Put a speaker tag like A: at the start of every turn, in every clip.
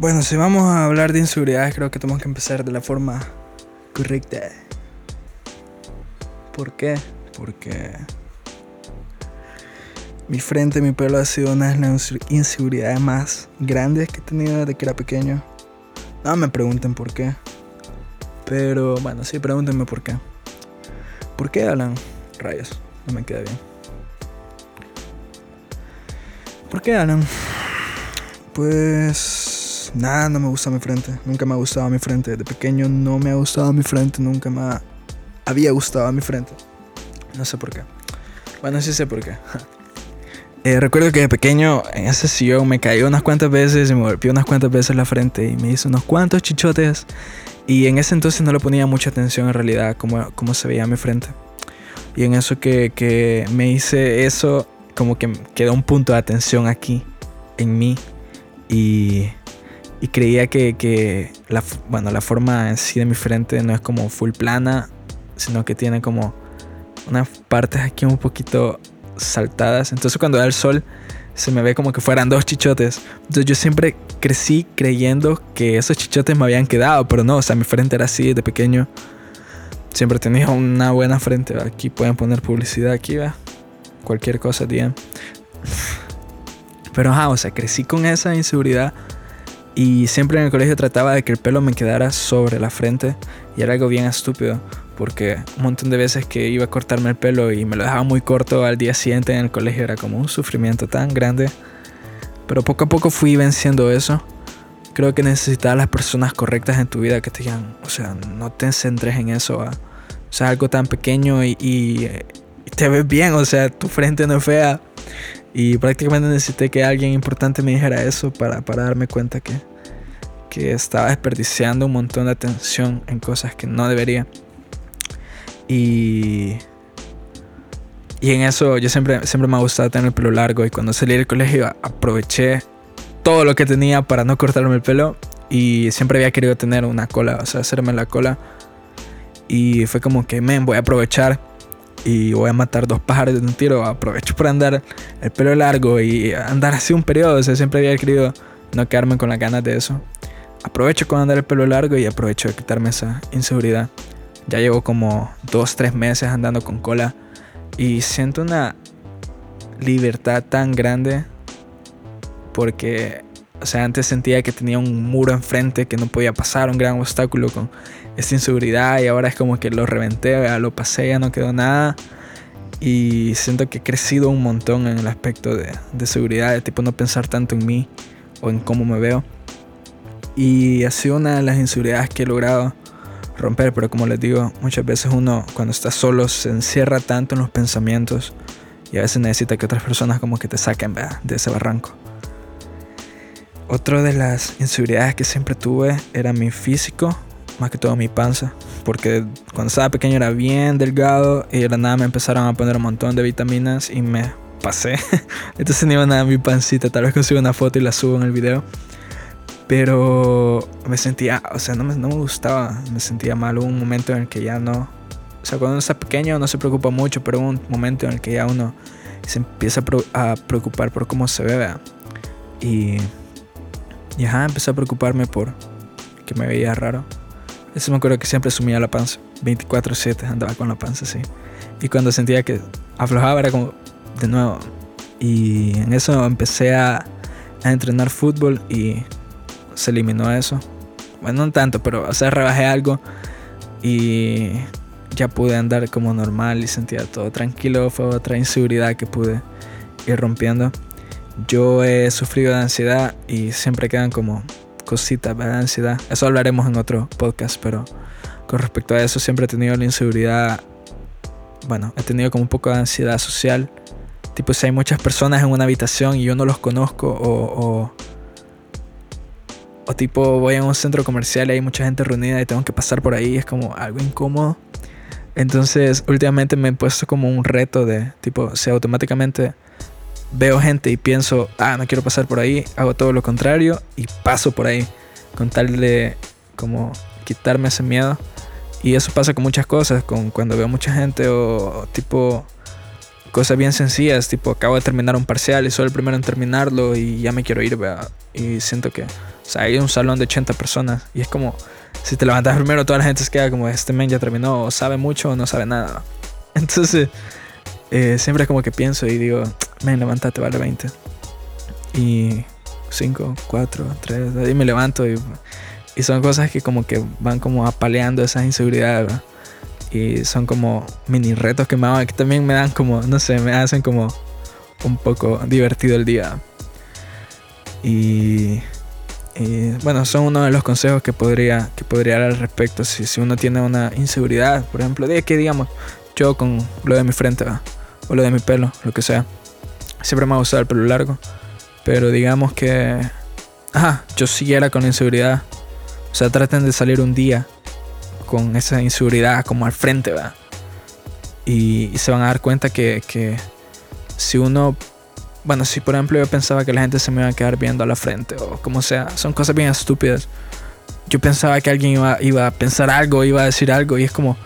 A: Bueno, si vamos a hablar de inseguridades, creo que tenemos que empezar de la forma correcta. ¿Por qué? Porque mi frente, mi pelo ha sido una de las inseguridades más grandes que he tenido desde que era pequeño. No me pregunten por qué. Pero bueno, sí, pregúntenme por qué. ¿Por qué, Alan? Rayos, no me queda bien. ¿Por qué, Alan? Pues nada, no me gusta mi frente. Nunca me ha gustado mi frente. De pequeño no me ha gustado mi frente. Nunca me había gustado mi frente. No sé por qué. Bueno, sí sé por qué. Eh, recuerdo que de pequeño en ese sillón me caí unas cuantas veces y me golpeé unas cuantas veces la frente y me hice unos cuantos chichotes. Y en ese entonces no le ponía mucha atención en realidad cómo, cómo se veía mi frente. Y en eso que, que me hice eso, como que quedó un punto de atención aquí, en mí. Y, y creía que, que, la, bueno, la forma en sí de mi frente no es como full plana, sino que tiene como unas partes aquí un poquito saltadas. Entonces cuando da el sol se me ve como que fueran dos chichotes. Entonces yo siempre crecí creyendo que esos chichotes me habían quedado, pero no, o sea, mi frente era así de pequeño. Siempre tenía una buena frente. Aquí pueden poner publicidad aquí, va. Cualquier cosa, bien. Pero ajá, o sea, crecí con esa inseguridad y siempre en el colegio trataba de que el pelo me quedara sobre la frente y era algo bien estúpido porque un montón de veces que iba a cortarme el pelo y me lo dejaba muy corto al día siguiente en el colegio era como un sufrimiento tan grande. Pero poco a poco fui venciendo eso. Creo que necesitas las personas correctas en tu vida que te digan, o sea, no te centres en eso. O sea, algo tan pequeño y, y, te ves bien, o sea, tu frente no es fea. Y prácticamente necesité que alguien importante me dijera eso para, para darme cuenta que, que estaba desperdiciando un montón de atención en cosas que no debería. Y, y en eso yo siempre, siempre me ha gustado tener el pelo largo y cuando salí del colegio aproveché todo lo que tenía para no cortarme el pelo y siempre había querido tener una cola, o sea, hacerme la cola. Y fue como que, men, voy a aprovechar y voy a matar dos pájaros de un tiro. Aprovecho para andar el pelo largo y andar así un periodo. O sea, siempre había querido no quedarme con las ganas de eso. Aprovecho con andar el pelo largo y aprovecho de quitarme esa inseguridad. Ya llevo como dos, tres meses andando con cola y siento una libertad tan grande porque, o sea, antes sentía que tenía un muro enfrente que no podía pasar, un gran obstáculo con esta inseguridad y ahora es como que lo reventé, lo pasé, ya no quedó nada. Y siento que he crecido un montón en el aspecto de, de seguridad, de tipo no pensar tanto en mí o en cómo me veo. Y ha sido una de las inseguridades que he logrado romper, pero como les digo, muchas veces uno cuando está solo se encierra tanto en los pensamientos y a veces necesita que otras personas como que te saquen de ese barranco. Otra de las inseguridades que siempre tuve era mi físico, más que todo mi panza, porque cuando estaba pequeño era bien delgado y de la nada me empezaron a poner un montón de vitaminas y me pasé. Entonces ni iba nada mi pancita, tal vez consigo una foto y la subo en el video. Pero me sentía, o sea, no me, no me gustaba, me sentía mal. Hubo un momento en el que ya no. O sea, cuando uno está pequeño no se preocupa mucho, pero hubo un momento en el que ya uno se empieza a preocupar por cómo se ve, Y. Y ajá, empecé a preocuparme por que me veía raro. Eso me acuerdo que siempre sumía la panza. 24-7 andaba con la panza así. Y cuando sentía que aflojaba era como de nuevo. Y en eso empecé a, a entrenar fútbol y se eliminó eso. Bueno, no tanto, pero o sea, rebajé algo y ya pude andar como normal y sentía todo tranquilo. Fue otra inseguridad que pude ir rompiendo. Yo he sufrido de ansiedad y siempre quedan como cositas de ansiedad. Eso hablaremos en otro podcast, pero con respecto a eso siempre he tenido la inseguridad. Bueno, he tenido como un poco de ansiedad social. Tipo, si hay muchas personas en una habitación y yo no los conozco o o tipo, voy a un centro comercial y hay mucha gente reunida y tengo que pasar por ahí, es como algo incómodo. Entonces, últimamente me he puesto como un reto de, tipo, si automáticamente veo gente y pienso, ah, no quiero pasar por ahí, hago todo lo contrario y paso por ahí, con tal de como quitarme ese miedo. Y eso pasa con muchas cosas, con cuando veo mucha gente o, tipo cosas bien sencillas, tipo acabo de terminar un parcial y soy el primero en terminarlo y ya me quiero ir, ¿verdad? y siento que O sea, hay un salón de 80 personas y es como, si te levantas primero, toda la gente se queda como, este men ya terminó, o sabe mucho o no sabe nada. Entonces, eh, siempre es como que pienso y digo, men, levántate, vale 20. Y 5, 4, 3, y me levanto y, y, son cosas que como que van como apaleando esas inseguridades, Y son como mini retos que me hago, que también me dan como, no sé, me hacen como un poco divertido el día. Y, bueno, son uno de los consejos que podría, que podría dar al respecto. Si, si uno tiene una inseguridad, por ejemplo, de que digamos, yo con lo de mi frente, o lo de mi pelo, lo que sea. Siempre me ha gustado el pelo largo. Pero digamos que. Ajá, yo siguiera con inseguridad. O sea, traten de salir un día con esa inseguridad como al frente, ¿verdad? Y, se van a dar cuenta que, que si uno bueno, si por ejemplo yo pensaba que la gente se me iba a quedar viendo a la frente o como sea, son cosas bien estúpidas. Yo pensaba que alguien iba, iba a pensar algo, iba a decir algo y es como,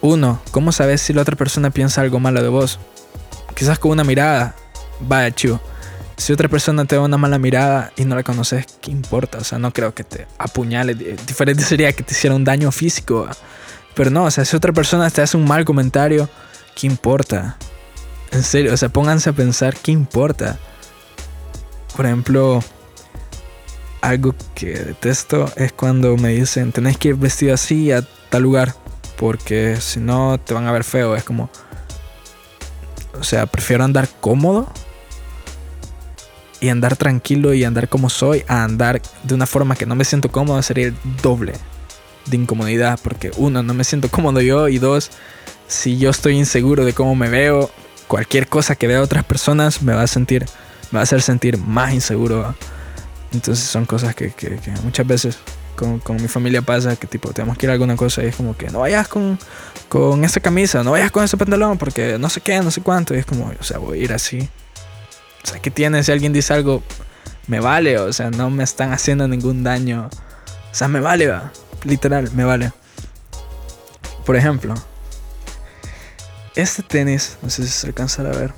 A: uno, ¿cómo sabes si la otra persona piensa algo malo de vos? Quizás con una mirada, vaya chivo. Si otra persona te da una mala mirada y no la conoces, ¿qué importa? O sea, no creo que te apuñale. Diferente sería que te hiciera un daño físico. Pero no, o sea, si otra persona te hace un mal comentario, ¿qué importa? En serio, o sea, pónganse a pensar qué importa. Por ejemplo, algo que detesto es cuando me dicen, tenés que ir vestido así a tal lugar, porque si no te van a ver feo. Es como, o sea, prefiero andar cómodo y andar tranquilo y andar como soy a andar de una forma que no me siento cómodo sería el doble de incomodidad, porque uno, no me siento cómodo yo y dos, si yo estoy inseguro de cómo me veo, cualquier cosa que vea a otras personas me va a sentir, me va a hacer sentir más inseguro. Entonces son cosas que, que, muchas veces con, con, mi familia pasa que tipo tenemos que ir a alguna cosa y es como que no vayas con, con esa camisa, no vayas con ese pantalón porque no sé qué, no sé cuánto. Y es como, o sea, voy a ir así. O sea, ¿qué tiene? Si alguien dice algo, me vale, o sea, no me están haciendo ningún daño. O sea, me vale, va. Literal, me vale. Por ejemplo, este tenis, no sé si se alcanza a ver,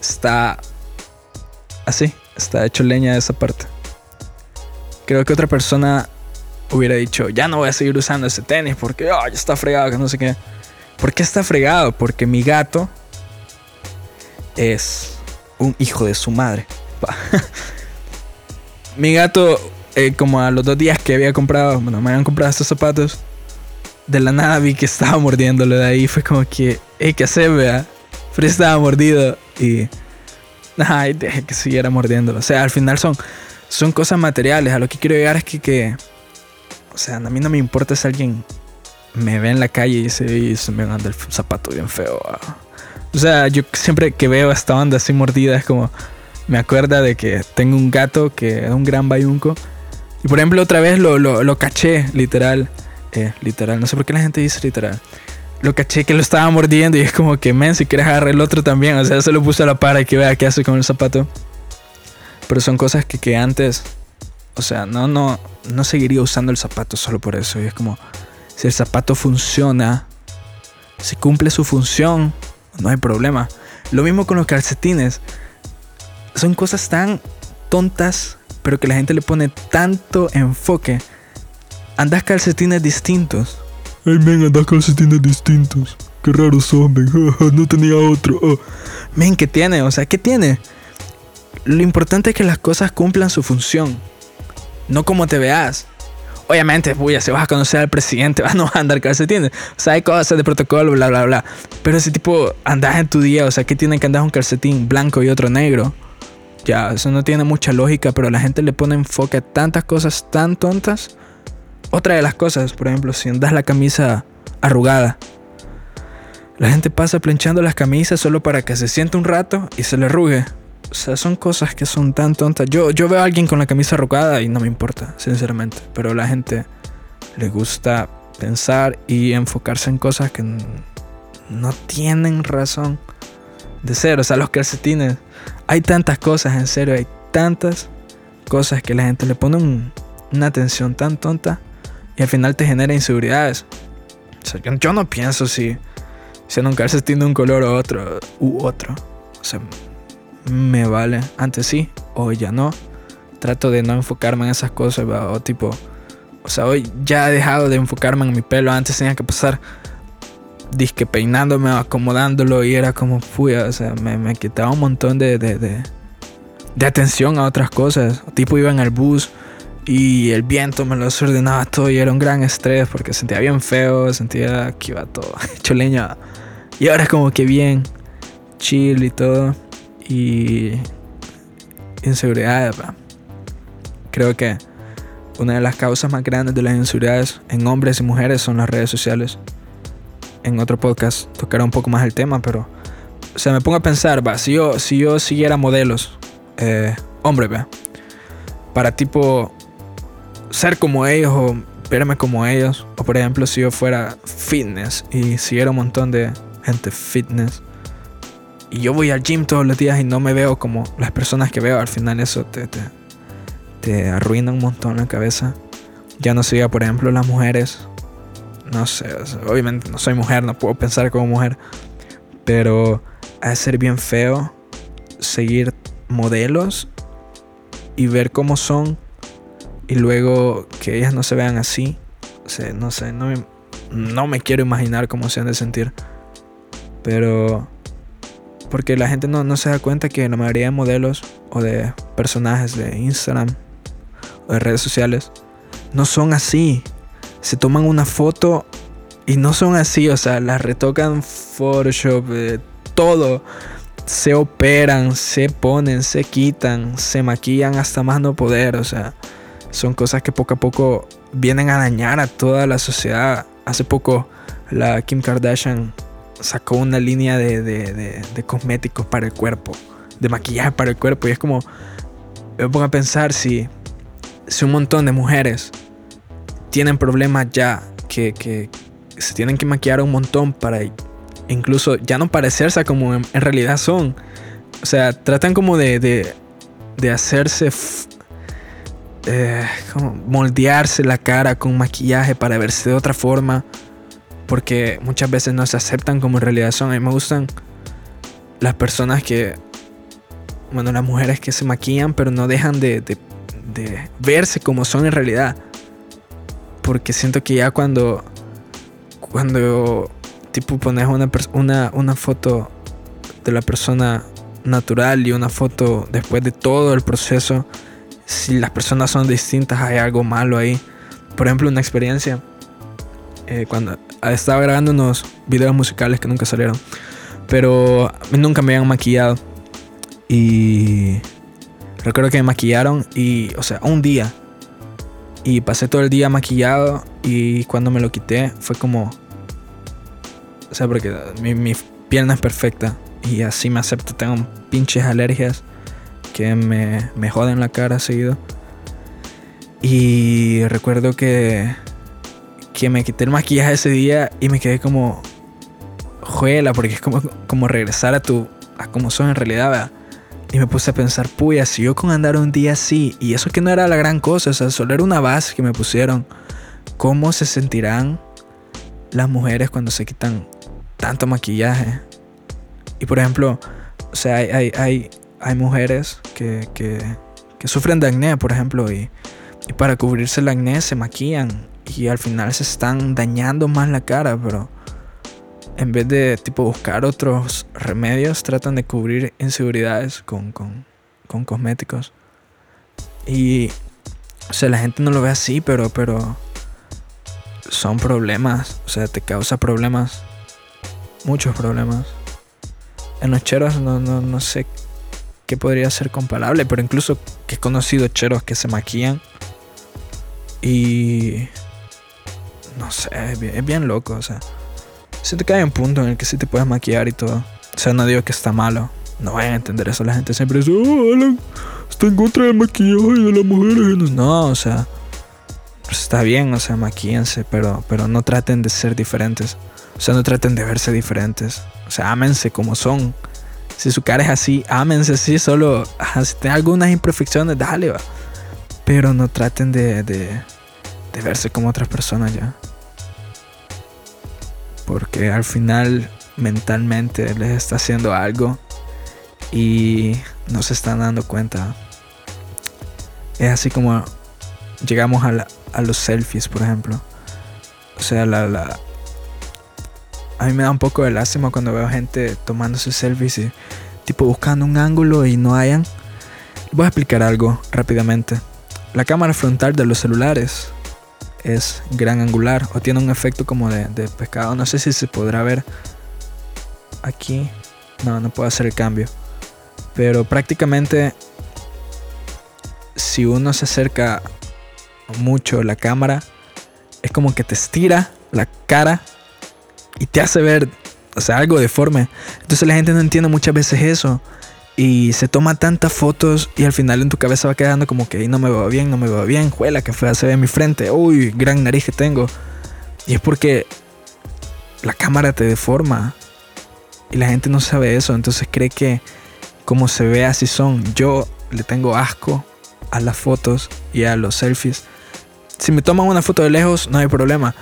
A: está así, está hecho leña de esa parte. Creo que otra persona hubiera dicho, ya no voy a seguir usando ese tenis porque ya está fregado, que no sé qué. ¿Por qué está fregado? Porque mi gato es un hijo de su madre. mi gato, eh, como a los dos días que había comprado, bueno, me habían comprado estos zapatos, de la nada vi que estaba mordiéndolo de ahí. Fue como que, hey, ¿qué hacer, vea? Pero estaba mordido y. Ay, deje que siguiera mordiéndolo. O sea, al final son, son cosas materiales. A lo que quiero llegar es que, que. O sea, a mí no me importa si alguien me ve en la calle y se, se me anda el zapato bien feo. O sea, yo siempre que veo esta onda así mordida es como. Me acuerda de que tengo un gato que es un gran bayunco. Y por ejemplo, otra vez lo, lo, lo caché, literal. Eh, literal, no sé por qué la gente dice literal. Lo caché que lo estaba mordiendo y es como que, men, si quieres agarrar el otro también. O sea, se lo puse a la para y que vea qué hace con el zapato. Pero son cosas que, que antes, o sea, no, no, no seguiría usando el zapato solo por eso. Y es como, si el zapato funciona, si cumple su función, no hay problema. Lo mismo con los calcetines. Son cosas tan tontas, pero que la gente le pone tanto enfoque Andas calcetines distintos.
B: Ay, men, andas calcetines distintos. Qué raro son, men. no tenía otro. Oh.
A: Men, ¿qué tiene? O sea, ¿qué tiene? Lo importante es que las cosas cumplan su función. No como te veas. Obviamente, ya se vas a conocer al presidente, vas a no andar calcetines. O sea, hay cosas de protocolo, bla, bla, bla. Pero ese tipo, andas en tu día, o sea, ¿qué tiene que andar un calcetín blanco y otro negro? Ya, eso no tiene mucha lógica, pero la gente le pone enfoque a tantas cosas tan tontas otra de las cosas, por ejemplo, si andas la camisa arrugada, la gente pasa planchando las camisas solo para que se siente un rato y se le arrugue. O sea, son cosas que son tan tontas. Yo, yo veo a alguien con la camisa arrugada y no me importa, sinceramente. Pero a la gente le gusta pensar y enfocarse en cosas que no tienen razón de ser. O sea, los calcetines. Hay tantas cosas, en serio, hay tantas cosas que la gente le pone una atención tan tonta al final te genera inseguridades. O sea, yo, no pienso si, si en un calcetín de un color o otro, u otro. O sea, me vale. Antes sí, hoy ya no. trato de no enfocarme en esas cosas, o tipo, o sea, hoy ya he dejado de enfocarme en mi pelo, antes tenía que pasar disque peinándome, acomodándolo y era como, fuya, o sea, me, me quitaba un montón de, de, de, de atención a otras cosas, tipo iba en el bus y el viento me lo desordenaba todo y era un gran estrés porque sentía bien feo, sentía que iba todo hecho leña. Y ahora es como que bien chill y todo. Y inseguridad, creo que una de las causas más grandes de las inseguridades en hombres y mujeres son las redes sociales. En otro podcast tocará un poco más el tema, pero o sea, me pongo a pensar, va, si yo, si yo siguiera modelos, eh, hombre, va, para tipo ser como ellos o verme como ellos. O por ejemplo, si yo fuera fitness y siguiera un montón de gente fitness. Y yo voy al gym todos los días y no me veo como las personas que veo. Al final eso te, te, te arruina un montón la cabeza. Ya no siga, por ejemplo, las mujeres. No sé, obviamente no soy mujer, no puedo pensar como mujer. Pero de ser bien feo seguir modelos y ver cómo son y luego que ellas no se vean así. O sea, no sé, no me, no me quiero imaginar cómo se han de sentir. Pero... Porque la gente no, no se da cuenta que la mayoría de modelos o de personajes de Instagram o de redes sociales no son así. Se toman una foto y no son así, o sea, las retocan Photoshop, eh, todo. Se operan, se ponen, se quitan, se maquillan hasta más no poder, o sea, son cosas que poco a poco vienen a dañar a toda la sociedad. Hace poco la Kim Kardashian sacó una línea de, cosméticos para el cuerpo, de maquillaje para el cuerpo. Y es como, me pongo a pensar si, si un montón de mujeres tienen problemas ya que, que se tienen que maquillar un montón para incluso ya no parecerse como en, realidad son. O sea, tratan como de, de, de hacerse eh, como moldearse la cara con maquillaje para verse de otra forma. Porque muchas veces no se aceptan como en realidad son. A mí me gustan las personas que, bueno, las mujeres que se maquillan pero no dejan de, de, verse como son en realidad. Porque siento que ya cuando, cuando tipo pones una, una, una foto de la persona natural y una foto después de todo el proceso si las personas son distintas, hay algo malo ahí. Por ejemplo, una experiencia. Eh, cuando estaba grabando unos videos musicales que nunca salieron. Pero nunca me habían maquillado. Y recuerdo que me maquillaron y, o sea, un día. Y pasé todo el día maquillado y cuando me lo quité fue como... O sea, porque mi, mi piel no es perfecta y así me acepto. Tengo pinches alergias que me, me joden la cara seguido. Y recuerdo que, que me quité el maquillaje ese día y me quedé como juela, porque es como, como regresar a tu a como son en realidad, Y me puse a pensar, puya, si yo con andar un día así, y eso que no era la gran cosa, o sea, solo era una base que me pusieron, ¿cómo se sentirán las mujeres cuando se quitan tanto maquillaje? Y por ejemplo, o sea, hay, hay mujeres que, sufren de acné, por ejemplo, y, para cubrirse el acné se maquillan y al final se están dañando más la cara, pero en vez de tipo buscar otros remedios, tratan de cubrir inseguridades con, con, con cosméticos. Y, o sea, la gente no lo ve así, pero, pero son problemas, o sea, te causa problemas, muchos problemas. En los cheros no, no, no sé que podría ser comparable, pero incluso que he conocido cheros que se maquillan y no sé, es bien, loco, o sea, siento que hay un punto en el que sí te puedes maquillar y todo. O sea, no digo que está malo, no vayan a entender eso, la gente siempre dice, oh, Alan, está en contra del maquillaje de las mujeres. No, o sea, pues está bien, o sea, maquíense, pero, pero no traten de ser diferentes. O sea, no traten de verse diferentes. O sea, ámense como son. Si su cara es así, ámense así, solo si tienen algunas imperfecciones, dale, va. Pero no traten de, de, verse como otras personas ya. Porque al final mentalmente les está haciendo algo y no se están dando cuenta. es así como llegamos a, la- a los selfies, por ejemplo. O sea, la, la... A mí me da un poco de lástima cuando veo gente tomándose selfies y tipo buscando un ángulo y no hayan. Voy a explicar algo rápidamente. La cámara frontal de los celulares es gran angular o tiene un efecto como de, de pescado. No sé si se podrá ver aquí. No, no puedo hacer el cambio. Pero prácticamente si uno se acerca mucho la cámara, es como que te estira la cara y te hace ver, o sea, algo deforme. Entonces la gente no entiende muchas veces eso. Y se toma tantas fotos y al final en tu cabeza va quedando como que "Ay, no me veo bien, no me veo bien, juela que fea se ve mi frente, uy, gran nariz que tengo. Y es porque la cámara te deforma y la gente no sabe eso, entonces cree que como se ve así son. Yo le tengo asco a las fotos y a los selfies. Si me toman una foto de lejos, no hay problema.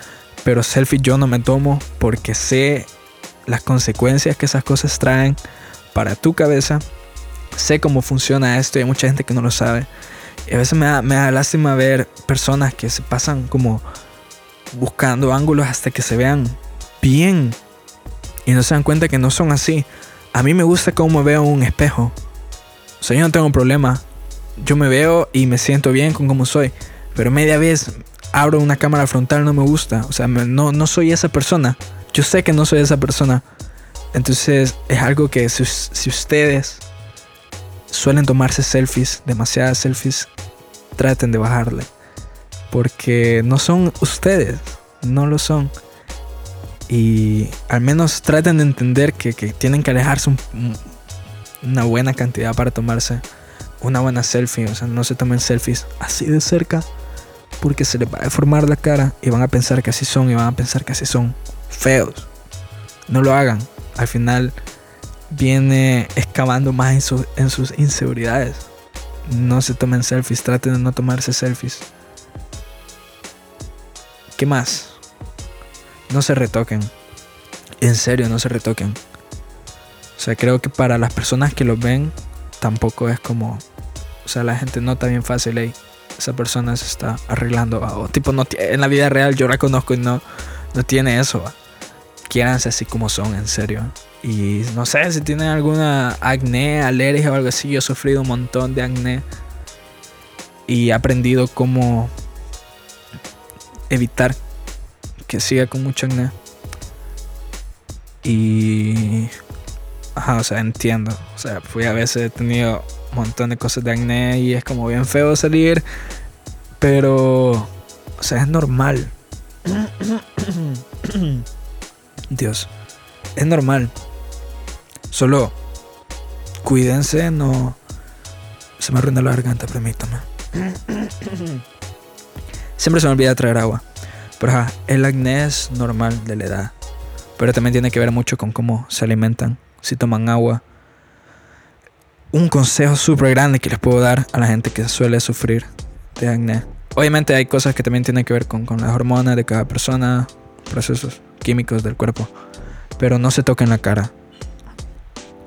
A: Pero selfie yo no me tomo porque sé las consecuencias que esas cosas traen para tu cabeza. Sé cómo funciona esto y hay mucha gente que no lo sabe. Y a veces me da, me da lástima ver personas que se pasan como buscando ángulos hasta que se vean bien. Y no se dan cuenta que no son así. A mí me gusta cómo me veo en un espejo. O sea, yo no tengo problema. Yo me veo y me siento bien con cómo soy. Pero media vez abro una cámara frontal no me gusta. O sea, no, no soy esa persona. Yo sé que no soy esa persona. Entonces es algo que si, ustedes suelen tomarse selfies, demasiadas selfies, traten de bajarle. Porque no son ustedes. No lo son. Y al menos traten de entender que, que tienen que alejarse un- un- una buena cantidad para tomarse una buena selfie. O sea, no se tomen selfies así de cerca porque se les va a deformar la cara y van a pensar que así son y van a pensar que así son feos. No lo hagan. Al final viene excavando más en, su- en sus inseguridades. No se tomen selfies, traten de no tomarse selfies. ¿Qué más? No se retoquen. En serio, no se retoquen. O sea, creo que para las personas que lo ven, tampoco es como. O sea, la gente nota bien fácil, "Ey, esa persona se está arreglando. va", O tipo, no en la vida real yo la conozco y no, no tiene eso. va. Quiéranse así como son, en serio. Y no sé si tienen alguna acné, alergia o algo así. Yo he sufrido un montón de acné. Y he aprendido cómo evitar que siga con mucho acné. Y. Ajá, o sea, entiendo. O sea, fui a veces he tenido montón de cosas de acné y es como bien feo salir. Pero. O sea, es normal. Dios. Es normal. Solo. Cuídense, no. Se me arruina la garganta, permítame. Siempre se me olvida traer agua. Pero el acné es normal de la edad. Pero también tiene que ver mucho con cómo se alimentan, si toman agua. Un consejo súper grande que les puedo dar a la gente que suele sufrir de acné. Obviamente hay cosas que también tienen que ver con, con las hormonas de cada persona, procesos químicos del cuerpo. Pero no se toquen la cara.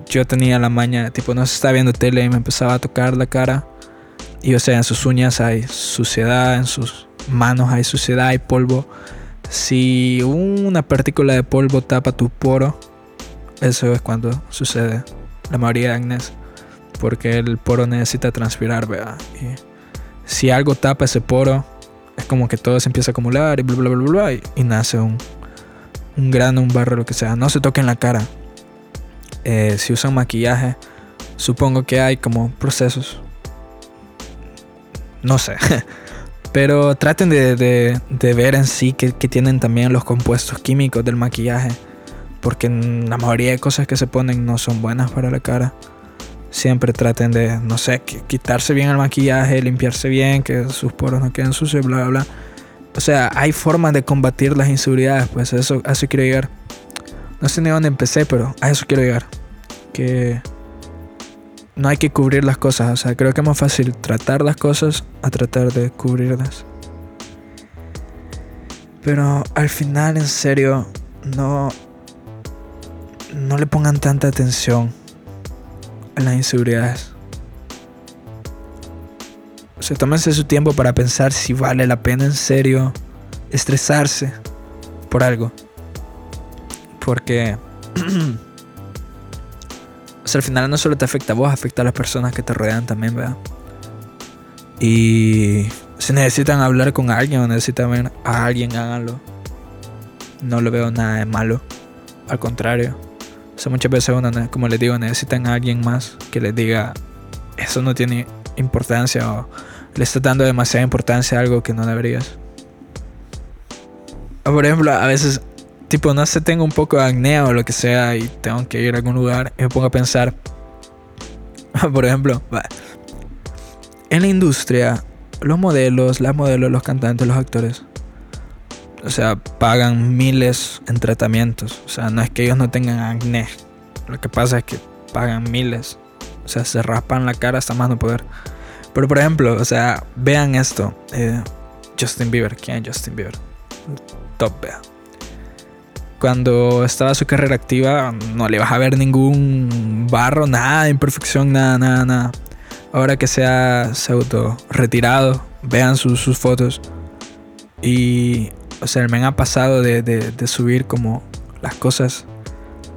A: Yo tenía la maña, tipo, no se estaba viendo tele y me empezaba a tocar la cara. Y o sea, en sus uñas hay suciedad, en sus manos hay suciedad, hay polvo. Si una partícula de polvo tapa tu poro, eso es cuando sucede la mayoría de acné. Porque el poro necesita transpirar, ¿verdad? Y si algo tapa ese poro, es como que todo se empieza a acumular y bla bla bla bla, y, y nace un, un grano, un barro, lo que sea. No se toquen la cara. Eh, si usan maquillaje, supongo que hay como procesos. No sé. Pero traten de, de- ver en sí que tienen también los compuestos químicos del maquillaje. Porque la mayoría de cosas que se ponen no son buenas para la cara. Siempre traten de, no sé, qui- quitarse bien el maquillaje, limpiarse bien, que sus poros no queden sucios, bla, bla, bla. O sea, hay formas de combatir las inseguridades, pues eso, a eso quiero llegar. No sé ni dónde empecé, pero a eso quiero llegar. Que no hay que cubrir las cosas. O sea, creo que es más fácil tratar las cosas a tratar de cubrirlas. Pero al final, en serio, no. No le pongan tanta atención las inseguridades. O sea, tómense su tiempo para pensar si vale la pena en serio estresarse por algo. Porque o sea, al final no solo te afecta a vos, afecta a las personas que te rodean también, ¿verdad? Y si necesitan hablar con alguien o necesitan ver a alguien, háganlo. No lo veo nada de malo. Al contrario. O muchas veces uno, como les digo, necesitan a alguien más que les diga, eso no tiene importancia o le está dando demasiada importancia a algo que no deberías. Por ejemplo, a veces, tipo, no sé, tengo un poco de acné o lo que sea y tengo que ir a algún lugar y me pongo a pensar, por ejemplo, en la industria, los modelos, las modelos, los cantantes, los actores, o sea, pagan miles en tratamientos. O sea, no es que ellos no tengan acné. Lo que pasa es que pagan miles. O sea, se raspan la cara hasta más no poder. Pero por ejemplo, o sea, vean esto. Eh, Justin Bieber. ¿Quién es Justin Bieber? Top, vea. Cuando estaba su carrera activa, no le vas a ver ningún barro, nada imperfección, nada, nada, nada. Ahora que se ha, auto retirado, vean sus fotos. Y, o sea, el men ha pasado de, de subir como las cosas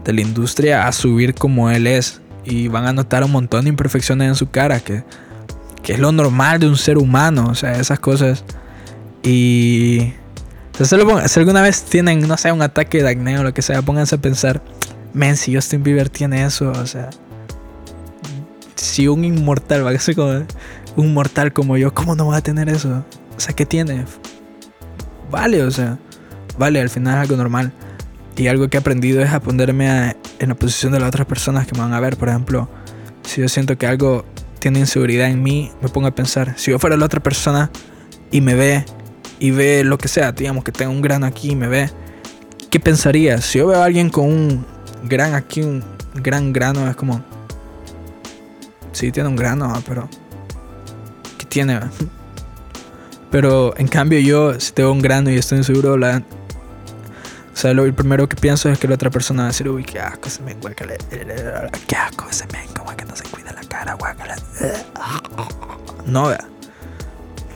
A: de la industria a subir como él es. Y van a notar un montón de imperfecciones en su cara, que que es lo normal de un ser humano, o sea, esas cosas. Y si alguna vez tienen, no sé, un ataque de acné o lo que sea, pónganse a pensar, men, si Justin Bieber tiene eso, o sea, si un inmortal, va a ser como un mortal como yo, ¿cómo no va a tener eso? O sea, ¿qué tiene? Vale, o sea, vale, al final es algo normal. Y algo que he aprendido es a ponerme en la posición de las otras personas que me van a ver. Por ejemplo, si yo siento que algo tiene inseguridad en mí, me pongo a pensar, si yo fuera la otra persona y me ve, y ve lo que sea, digamos que tengo un grano aquí y me ve, ¿qué pensaría? Si yo veo a alguien con un gran aquí, un gran grano, es como, sí, tiene un grano, pero, ¿qué tiene? Pero en cambio yo, si tengo un grano y estoy inseguro, la, o sea, lo primero que pienso es que la otra persona va a decir, uy, qué asco ese men, qué asco ese men, que no se cuida la cara, guácala. No, vea.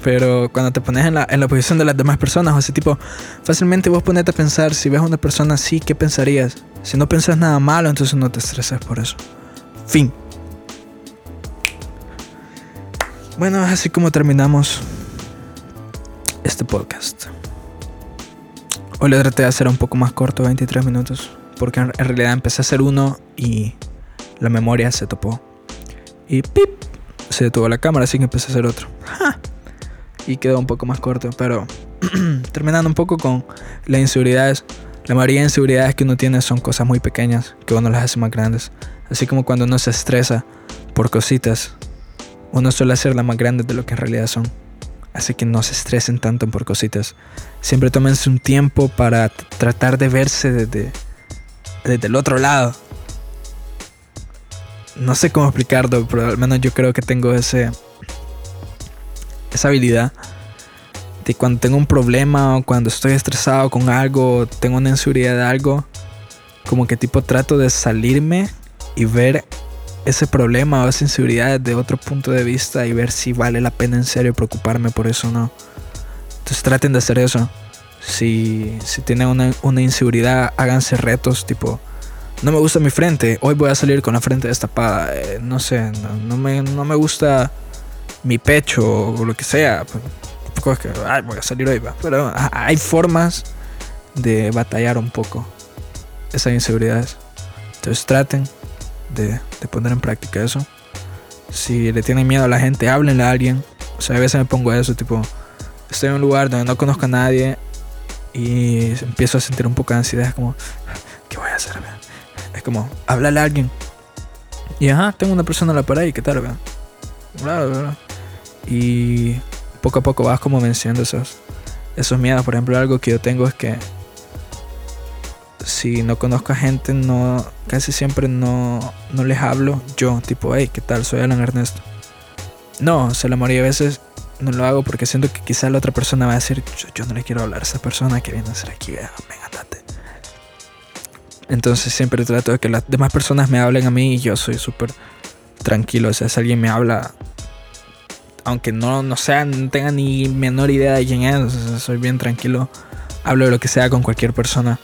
A: Pero cuando te pones en la, en la posición de las demás personas, o ese tipo, fácilmente vos ponete a pensar, si ves a una persona así, ¿qué pensarías? Si no pensas nada malo, entonces no te estreses por eso. Fin. Bueno, así como terminamos este podcast. Hoy lo traté de hacer un poco más corto, 23 minutos, porque en realidad empecé a hacer uno y la memoria se topó. Y pip, se detuvo la cámara, así que empecé a hacer otro. Y quedó un poco más corto, pero terminando un poco con las inseguridades. La mayoría de inseguridades que uno tiene son cosas muy pequeñas que uno las hace más grandes. Así como cuando uno se estresa por cositas, uno suele hacerlas más grandes de lo que en realidad son. Así que no se estresen tanto por cositas. Siempre tómense un tiempo para tratar de verse desde, desde el otro lado. No sé cómo explicarlo, pero al menos yo creo que tengo ese, esa habilidad de cuando tengo un problema o cuando estoy estresado con algo, tengo una inseguridad de algo, como que tipo trato de salirme y ver ese problema o esa inseguridad desde otro punto de vista y ver si vale la pena en serio preocuparme por eso o no. Entonces traten de hacer eso. Si, si tienen una, una, inseguridad, háganse retos tipo, no me gusta mi frente, hoy voy a salir con la frente destapada. Eh, no sé, no, me, no me gusta mi pecho o lo que sea. Tampoco es que ay, voy a salir hoy. Pero hay formas de batallar un poco esas inseguridades. Entonces traten de, poner en práctica eso. Si le tienen miedo a la gente, háblenle a alguien. O sea, a veces me pongo eso, tipo, estoy en un lugar donde no conozco a nadie y empiezo a sentir un poco de ansiedad, como, ¿qué voy a hacer? Es como, háblale a alguien. Y ajá, tengo una persona a la pared y qué tal, Y poco a poco vas como venciendo esos, esos miedos. Por ejemplo, algo que yo tengo es que si no conozco a gente, no, casi siempre no, no les hablo yo, tipo, hey, ¿qué tal? Soy Alan Ernesto. No, o sea, la mayoría de veces no lo hago porque siento que quizá la otra persona va a decir, yo, no le quiero hablar a esa persona que viene a ser aquí, venga, andate. Entonces siempre trato de que las demás personas me hablen a mí y yo soy súper tranquilo. O sea, si alguien me habla, aunque no, no sea, no tenga ni menor idea de quién es, soy bien tranquilo, hablo de lo que sea con cualquier persona.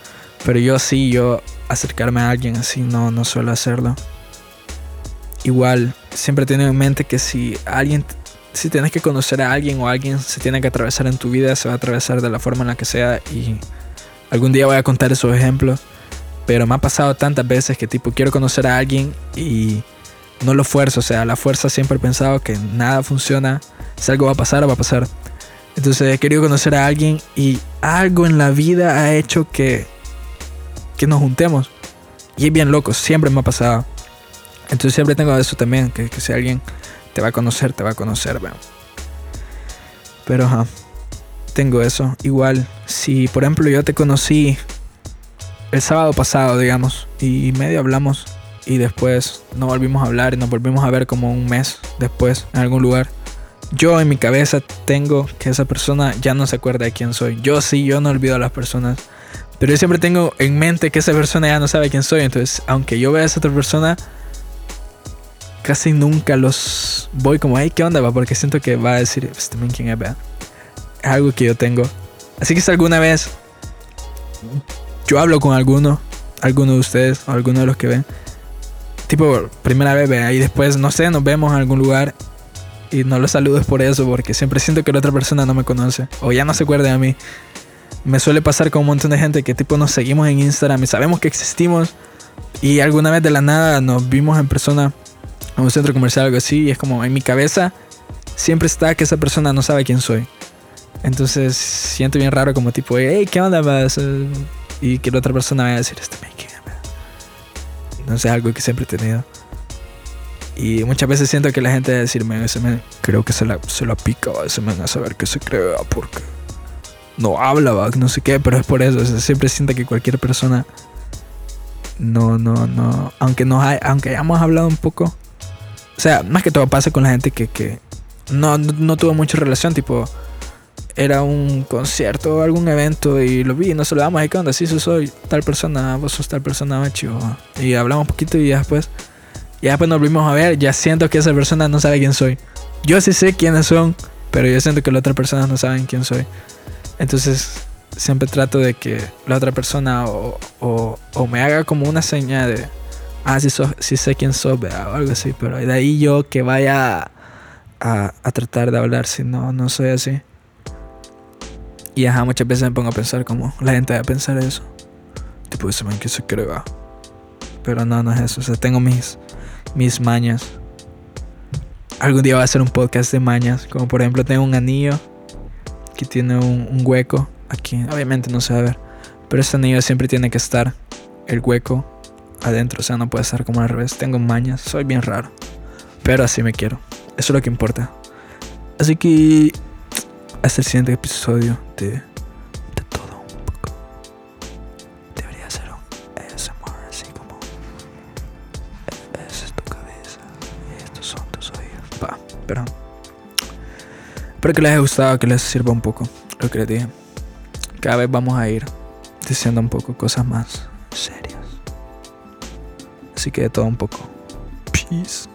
A: Pero yo sí, yo acercarme a alguien así no, no suelo hacerlo. Igual, siempre tengo en mente que si alguien, si tienes que conocer a alguien o alguien se tiene que atravesar en tu vida, se va a atravesar de la forma en la que sea y algún día voy a contar esos ejemplos. Pero me ha pasado tantas veces que tipo quiero conocer a alguien y no lo fuerzo. O sea, la fuerza siempre he pensado que nada funciona. Si algo va a pasar, va a pasar. Entonces he querido conocer a alguien y algo en la vida ha hecho que, que nos juntemos. Y es bien loco, siempre me ha pasado. Entonces siempre tengo eso también, que, si alguien te va a conocer, te va a conocer, Pero ajá, tengo eso. Igual, si por ejemplo yo te conocí el sábado pasado, digamos, y medio hablamos y después no volvimos a hablar y nos volvimos a ver como un mes después en algún lugar. Yo en mi cabeza tengo que esa persona ya no se acuerda de quién soy. Yo sí, yo no olvido a las personas. Pero yo siempre tengo en mente que esa persona ya no sabe quién soy. Entonces, aunque yo vea a esa otra persona, casi nunca los voy como, hey, ¿qué onda? Va? Porque siento que va a decir, pues también quién es, ¿verdad? Es algo que yo tengo. Así que si alguna vez yo hablo con alguno, alguno de ustedes o alguno de los que ven, tipo, primera vez, vea, y después, no sé, nos vemos en algún lugar y no los saludo por eso, porque siempre siento que la otra persona no me conoce o ya no se acuerda de mí. Me suele pasar con un montón de gente que tipo nos seguimos en Instagram y sabemos que existimos y alguna vez de la nada nos vimos en persona en un centro comercial o algo así y es como en mi cabeza siempre está que esa persona no sabe quién soy. Entonces siento bien raro como tipo, hey, ¿qué onda? Vas? Y que la otra persona vaya a decir, este me No sé, algo que siempre he tenido. Y muchas veces siento que la gente va a decirme, ese me creo que se la, se la pica, ese me a saber qué se cree, porque no habla, ¿va? no sé qué, pero es por eso. siempre siento que cualquier persona, no, no, no, aunque, nos hay, aunque hayamos hablado un poco, o sea, más que todo pasa con la gente que, que no, no, tuvo mucha relación, tipo, era un concierto o algún evento y lo vi y nos saludamos, ¿y qué onda? Sí, soy tal persona, vos sos tal persona, macho. Y hablamos un poquito y después ya después nos volvimos a ver, ya siento que esa persona no sabe quién soy. Yo sí sé quiénes son, pero yo siento que la otra persona no saben quién soy. Entonces siempre trato de que la otra persona o, o, me haga como una señal de, ah, sí, sí sé quién soy, o algo así, pero de ahí yo que vaya a, a, tratar de hablar si no, no soy así. Y ajá, muchas veces me pongo a pensar como la gente a pensar eso. Tipo, ese man que se cree, Pero no, no es eso. O sea, tengo mis, mis mañas. Algún día voy a hacer un podcast de mañas. Como por ejemplo, tengo un anillo que tiene un, hueco aquí. Obviamente no se va a ver. Pero este anillo siempre tiene que estar el hueco adentro. O sea, no puede estar como al revés. Tengo mañas. Soy bien raro. Pero así me quiero. Eso es lo que importa. Así que hasta el siguiente episodio de Pero espero que les haya gustado, que les sirva un poco lo que les dije. Cada vez vamos a ir diciendo un poco cosas más serias. Así que de todo un poco. Peace.